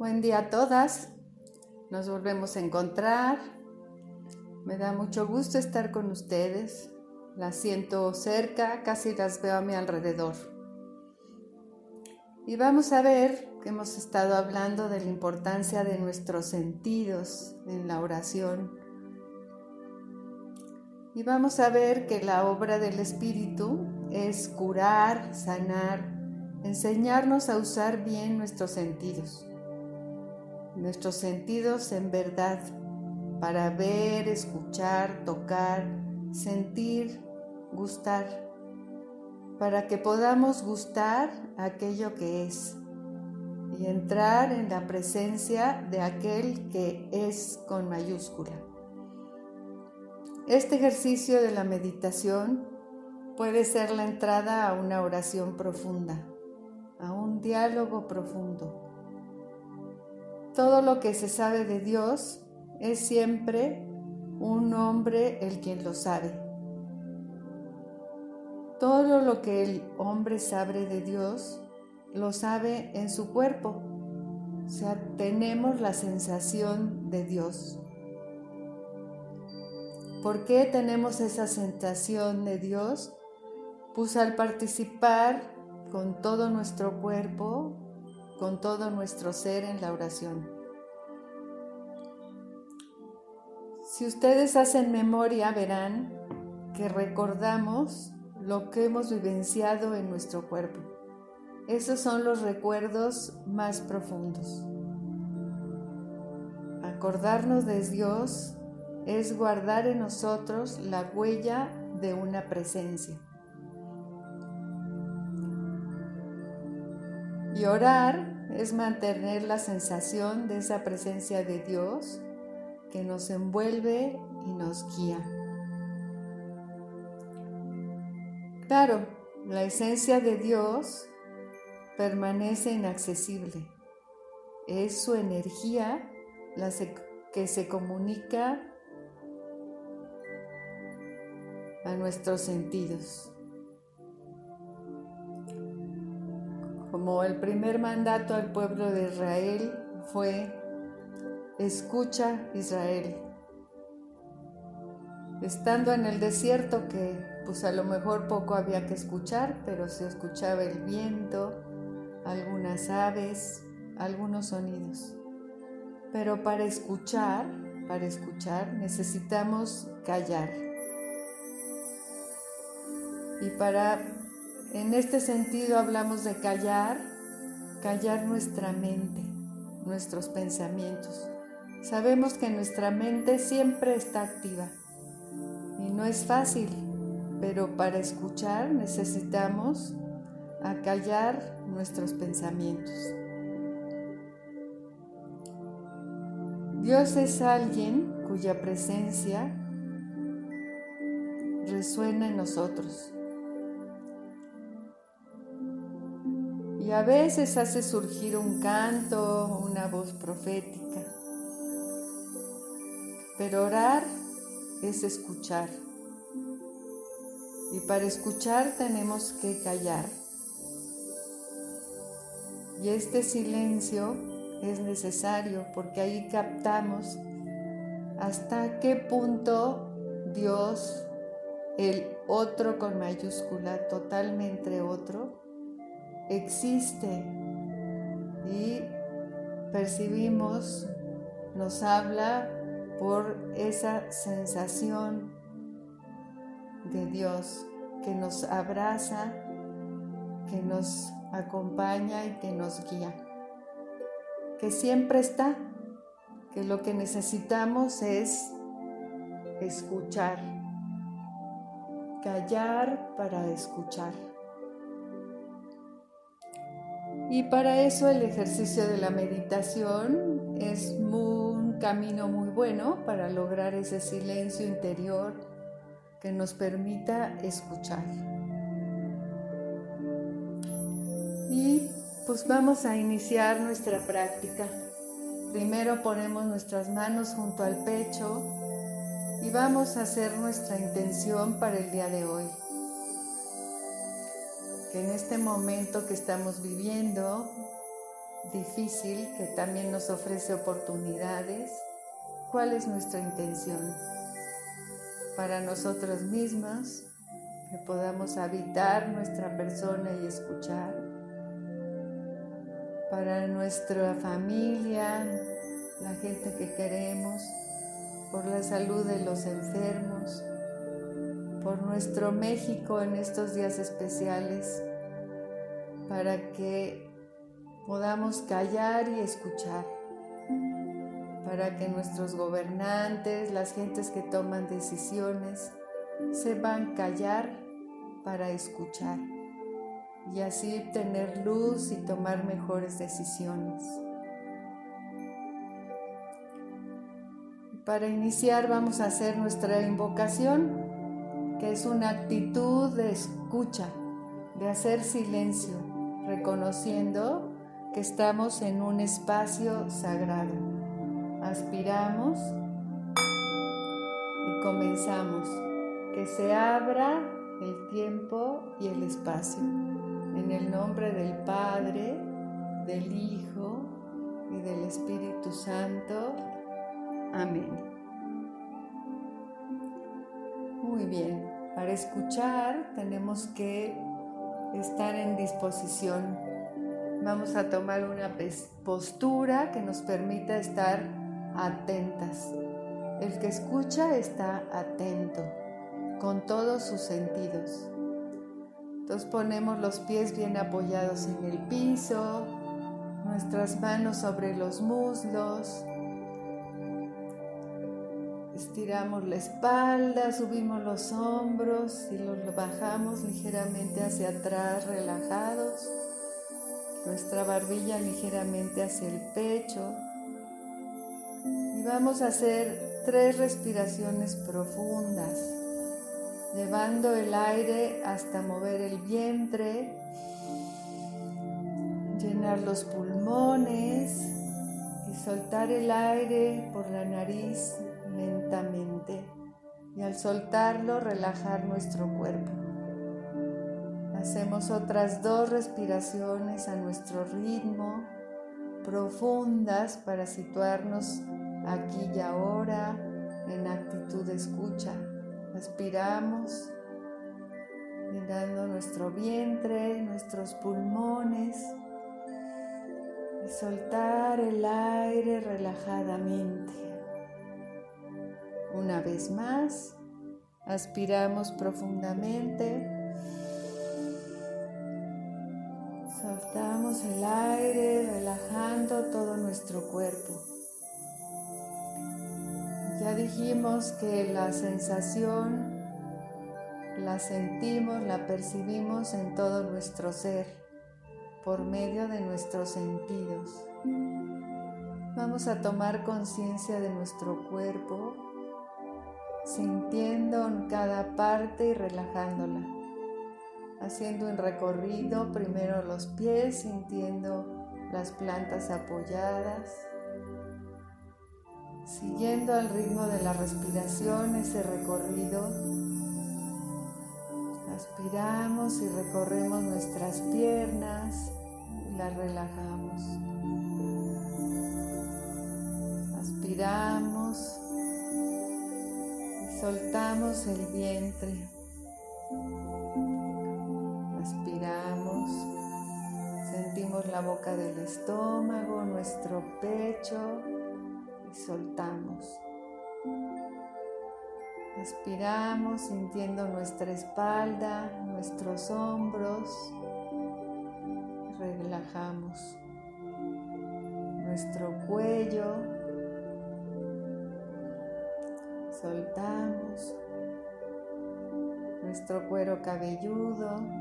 Buen día a todas. Nos volvemos a encontrar. Me da mucho gusto estar con ustedes. Las siento cerca, casi las veo a mi alrededor. Y vamos a ver que hemos estado hablando de la importancia de nuestros sentidos en la oración. Y vamos a ver que la obra del Espíritu es curar, sanar, enseñarnos a usar bien nuestros sentidos. Nuestros sentidos en verdad para ver, escuchar, tocar, sentir, gustar, para que podamos gustar aquello que es y entrar en la presencia de aquel que es con mayúscula. Este ejercicio de la meditación puede ser la entrada a una oración profunda a un diálogo profundo. Todo lo que se sabe de Dios es siempre un hombre el quien lo sabe. Todo lo que el hombre sabe de Dios lo sabe en su cuerpo. O sea, tenemos la sensación de Dios. ¿Por qué tenemos esa sensación de Dios? Pues al participar con todo nuestro cuerpo, con todo nuestro ser en la oración. Si ustedes hacen memoria, verán que recordamos lo que hemos vivenciado en nuestro cuerpo. Esos son los recuerdos más profundos. Acordarnos de Dios es guardar en nosotros la huella de una presencia. Y orar es mantener la sensación de esa presencia de Dios que nos envuelve y nos guía. Claro, la esencia de Dios permanece inaccesible. Es su energía la que se comunica a nuestros sentidos. Como el primer mandato al pueblo de Israel fue, escucha Israel. Estando en el desierto que pues a lo mejor poco había que escuchar, pero se escuchaba el viento, algunas aves, algunos sonidos. Pero para escuchar, para escuchar necesitamos callar. Y para en este sentido hablamos de callar, callar nuestra mente, nuestros pensamientos. Sabemos que nuestra mente siempre está activa y no es fácil, pero para escuchar necesitamos acallar nuestros pensamientos. Dios es alguien cuya presencia resuena en nosotros. Y a veces hace surgir un canto, una voz profética. Pero orar es escuchar. Y para escuchar tenemos que callar. Y este silencio es necesario porque ahí captamos hasta qué punto Dios, el otro con mayúscula, totalmente otro, existe y percibimos, nos habla por esa sensación de Dios que nos abraza, que nos acompaña y que nos guía, que siempre está, que lo que necesitamos es escuchar, callar para escuchar. Y para eso el ejercicio de la meditación es un camino muy bueno para lograr ese silencio interior que nos permita escuchar. Y pues vamos a iniciar nuestra práctica. Primero ponemos nuestras manos junto al pecho y vamos a hacer nuestra intención para el día de hoy que en este momento que estamos viviendo difícil que también nos ofrece oportunidades, ¿cuál es nuestra intención? Para nosotros mismos, que podamos habitar nuestra persona y escuchar. Para nuestra familia, la gente que queremos, por la salud de los enfermos, por nuestro México en estos días especiales, para que podamos callar y escuchar, para que nuestros gobernantes, las gentes que toman decisiones, sepan callar para escuchar y así tener luz y tomar mejores decisiones. Para iniciar vamos a hacer nuestra invocación, que es una actitud de escucha, de hacer silencio, reconociendo que estamos en un espacio sagrado. Aspiramos y comenzamos. Que se abra el tiempo y el espacio. En el nombre del Padre, del Hijo y del Espíritu Santo. Amén. Muy bien, para escuchar tenemos que estar en disposición. Vamos a tomar una postura que nos permita estar atentas. El que escucha está atento con todos sus sentidos. Entonces ponemos los pies bien apoyados en el piso, nuestras manos sobre los muslos, estiramos la espalda, subimos los hombros y los bajamos ligeramente hacia atrás, relajados, nuestra barbilla ligeramente hacia el pecho. Y vamos a hacer tres respiraciones profundas llevando el aire hasta mover el vientre, llenar los pulmones y soltar el aire por la nariz lentamente. Y al soltarlo, relajar nuestro cuerpo. Hacemos otras dos respiraciones a nuestro ritmo, profundas para situarnos aquí y ahora en actitud de escucha. Respiramos, llenando nuestro vientre, nuestros pulmones y soltar el aire relajadamente. Una vez más, aspiramos profundamente. Soltamos el aire relajando todo nuestro cuerpo. Ya dijimos que la sensación la sentimos, la percibimos en todo nuestro ser, por medio de nuestros sentidos. Vamos a tomar conciencia de nuestro cuerpo, sintiendo en cada parte y relajándola. Haciendo un recorrido, primero los pies, sintiendo las plantas apoyadas siguiendo al ritmo de la respiración ese recorrido. Aspiramos y recorremos nuestras piernas y las relajamos. Aspiramos soltamos el vientre. Aspiramos, sentimos la boca del estómago, nuestro pecho soltamos. Respiramos sintiendo nuestra espalda, nuestros hombros. Relajamos nuestro cuello. Soltamos nuestro cuero cabelludo.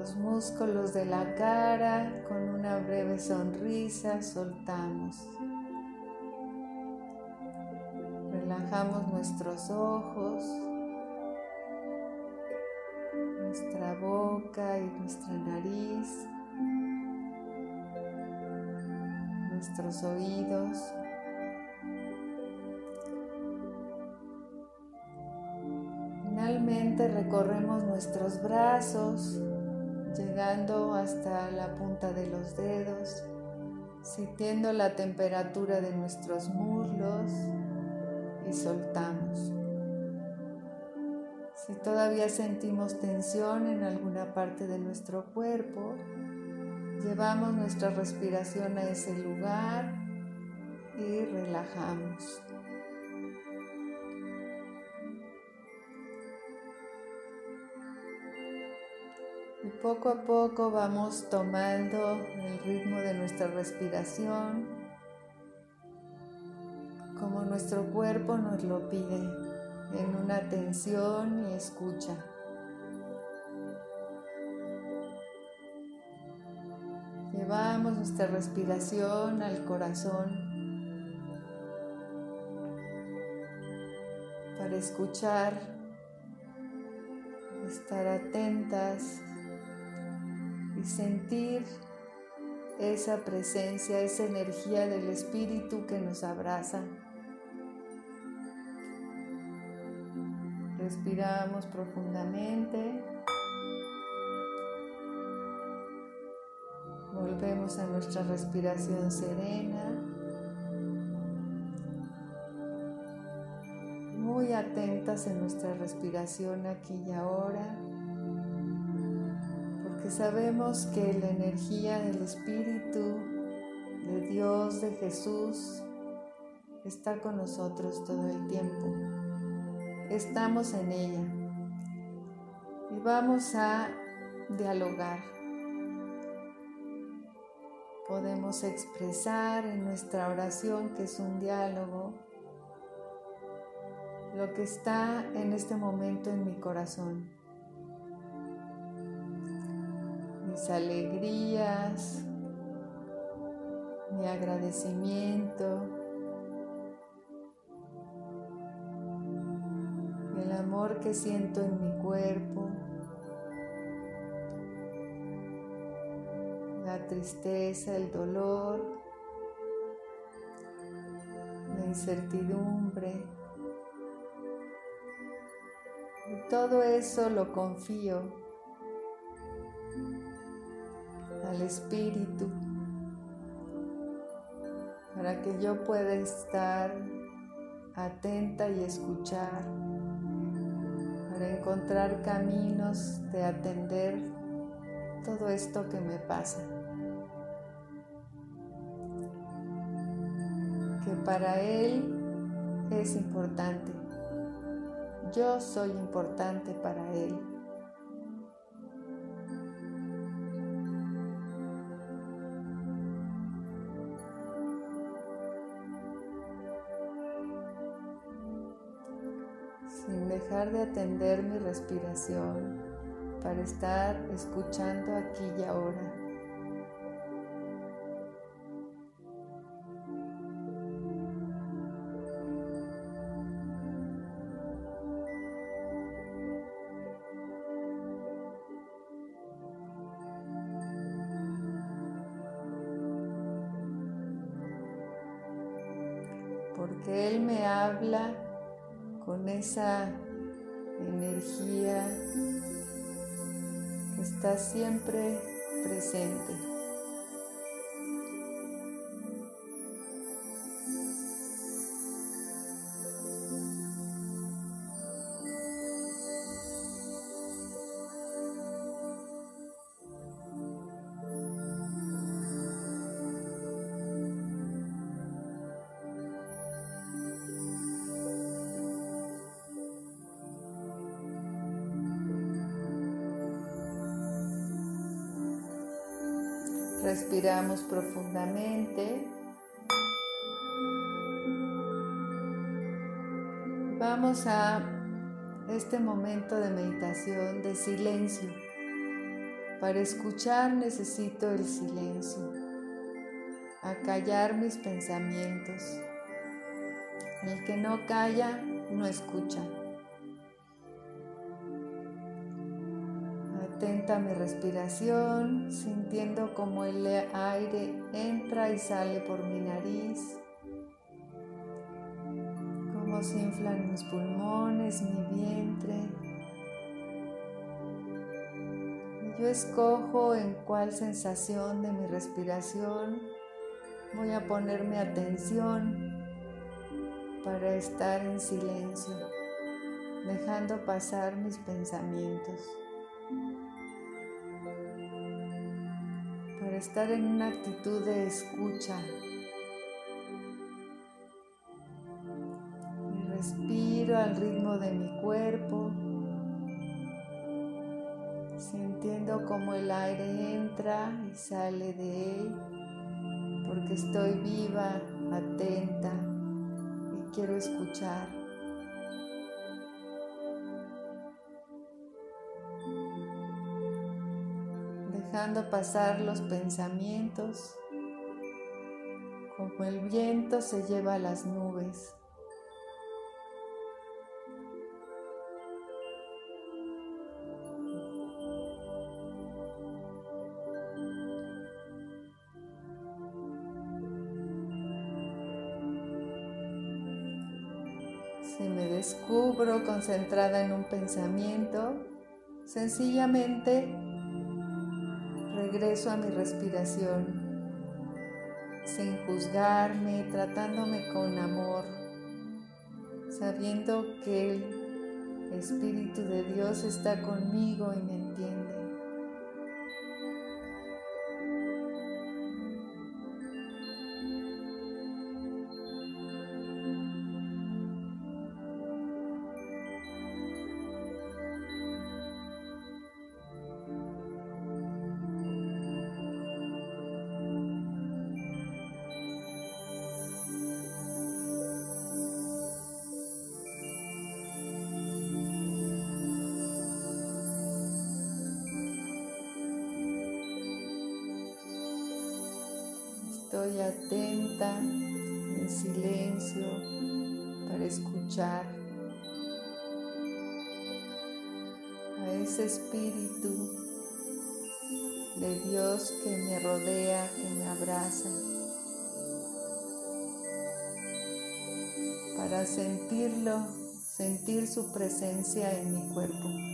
los músculos de la cara, con una breve sonrisa soltamos. Relajamos nuestros ojos, nuestra boca y nuestra nariz, nuestros oídos. Finalmente recorremos nuestros brazos, llegando hasta la punta de los dedos, sintiendo la temperatura de nuestros muslos y soltamos. Si todavía sentimos tensión en alguna parte de nuestro cuerpo, llevamos nuestra respiración a ese lugar y relajamos. Y poco a poco vamos tomando el ritmo de nuestra respiración como nuestro cuerpo nos lo pide en una atención y escucha. Nuestra respiración al corazón para escuchar, estar atentas y sentir esa presencia, esa energía del Espíritu que nos abraza. Respiramos profundamente. Volvemos a nuestra respiración serena. Muy atentas en nuestra respiración aquí y ahora sabemos que la energía del Espíritu de Dios, de Jesús, está con nosotros todo el tiempo. Estamos en ella y vamos a dialogar. Podemos expresar en nuestra oración, que es un diálogo, lo que está en este momento en mi corazón. mis alegrías, mi agradecimiento, el amor que siento en mi cuerpo, la tristeza, el dolor, la incertidumbre. Todo eso lo confío al Espíritu para que yo pueda estar atenta y escuchar, para encontrar caminos de atender todo esto que me pasa. Para Él es importante. Yo soy importante para Él. de atender mi respiración para estar escuchando aquí y ahora. Energía que está siempre presente. Respiramos profundamente. Vamos a este momento de meditación, de silencio. Para escuchar necesito el silencio, a callar mis pensamientos. El que no calla, no escucha. Atenta mi respiración, sintiendo como el aire entra y sale por mi nariz, cómo se inflan mis pulmones, mi vientre. Yo escojo en cuál sensación de mi respiración voy a ponerme atención para estar en silencio, dejando pasar mis pensamientos. Estar en una actitud de escucha. Y respiro al ritmo de mi cuerpo sintiendo como el aire entra y sale de él, porque estoy viva, atenta y quiero escuchar. Dejando pasar los pensamientos, como el viento se lleva las nubes. Si me descubro concentrada en un pensamiento, sencillamente regreso a mi respiración, sin juzgarme, tratándome con amor, sabiendo que el Espíritu de Dios está conmigo y me Atenta en silencio para escuchar a ese espíritu de Dios que me rodea, que me abraza, para sentirlo, sentir su presencia en mi cuerpo.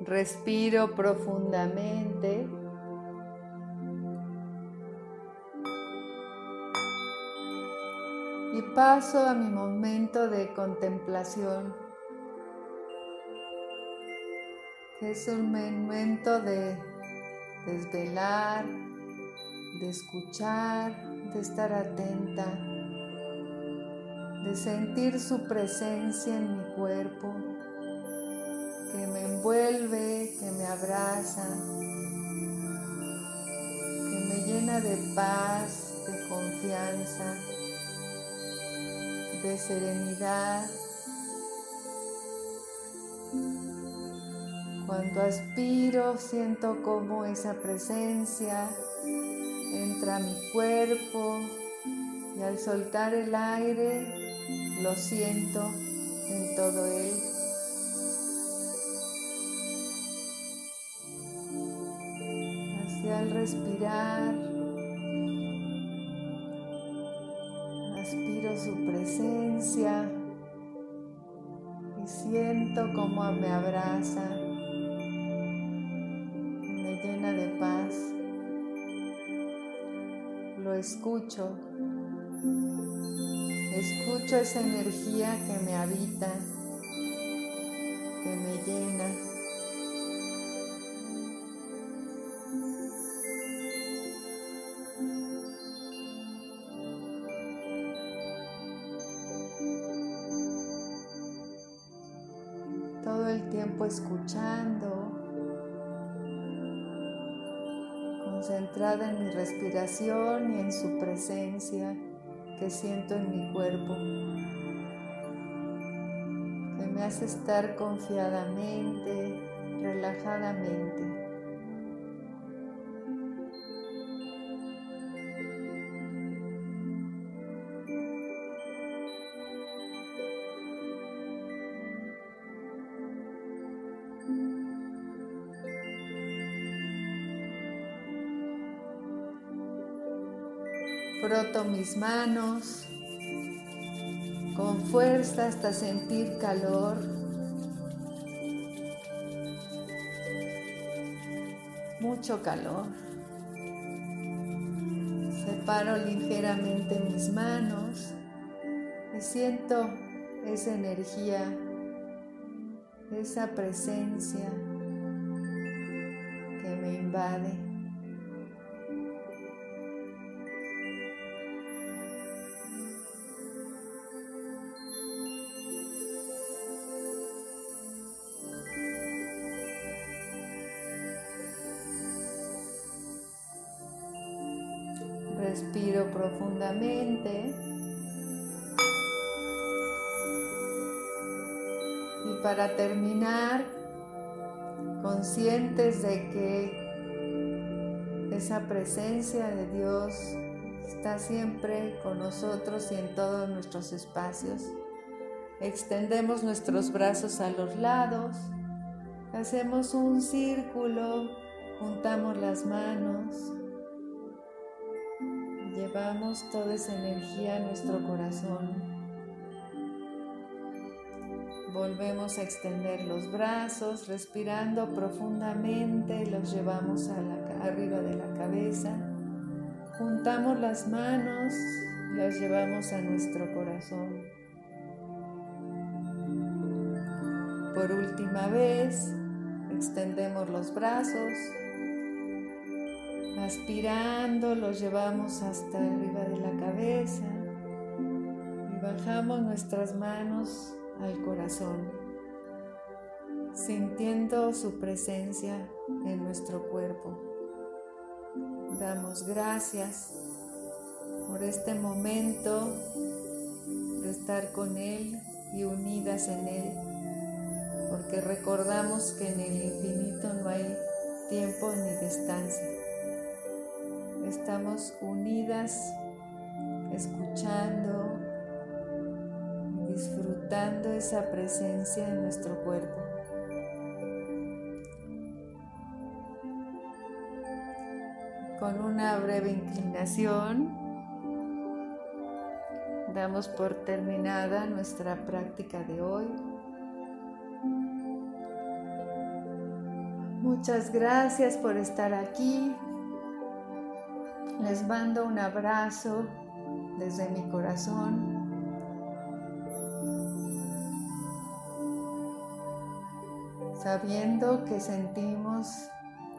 Respiro profundamente. Y paso a mi momento de contemplación, que es un momento de desvelar, de escuchar, de estar atenta, de sentir su presencia en mi cuerpo que me envuelve, que me abraza, que me llena de paz, de confianza, de serenidad. Cuando aspiro siento como esa presencia entra a mi cuerpo y al soltar el aire lo siento en todo él. Respirar, aspiro su presencia y siento como me abraza, me llena de paz. Lo escucho, escucho esa energía que me habita, que me llena. Escuchando, concentrada en mi respiración y en su presencia que siento en mi cuerpo, que me hace estar confiadamente, relajadamente. Froto mis manos con fuerza hasta sentir calor. Mucho calor. Separo ligeramente mis manos y siento esa energía, esa presencia que me invade. Respiro profundamente. Y para terminar, conscientes de que esa presencia de Dios está siempre con nosotros y en todos nuestros espacios. Extendemos nuestros brazos a los lados, hacemos un círculo, juntamos las manos Llevamos toda esa energía a nuestro corazón. Volvemos a extender los brazos, respirando profundamente, los llevamos a la, arriba de la cabeza. Juntamos las manos, las llevamos a nuestro corazón. Por última vez, extendemos los brazos, Aspirando los llevamos hasta arriba de la cabeza y bajamos nuestras manos al corazón, sintiendo su presencia en nuestro cuerpo. Damos gracias por este momento de estar con Él y unidas en Él, porque recordamos que en el infinito no hay tiempo ni distancia estamos unidas, escuchando, disfrutando esa presencia en nuestro cuerpo. Con una breve inclinación, damos por terminada nuestra práctica de hoy. Muchas gracias por estar aquí. Les mando un abrazo desde mi corazón. Sabiendo que sentimos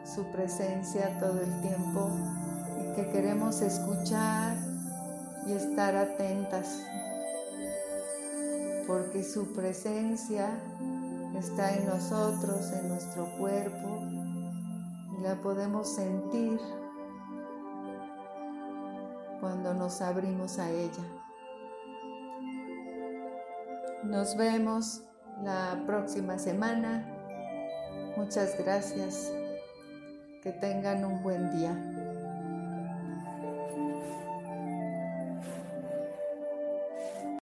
su presencia todo el tiempo y que queremos escuchar y estar atentas, porque su presencia está en nosotros, en nuestro cuerpo, y la podemos sentir cuando nos abrimos a ella. Nos vemos la próxima semana. Muchas gracias. Que tengan un buen día.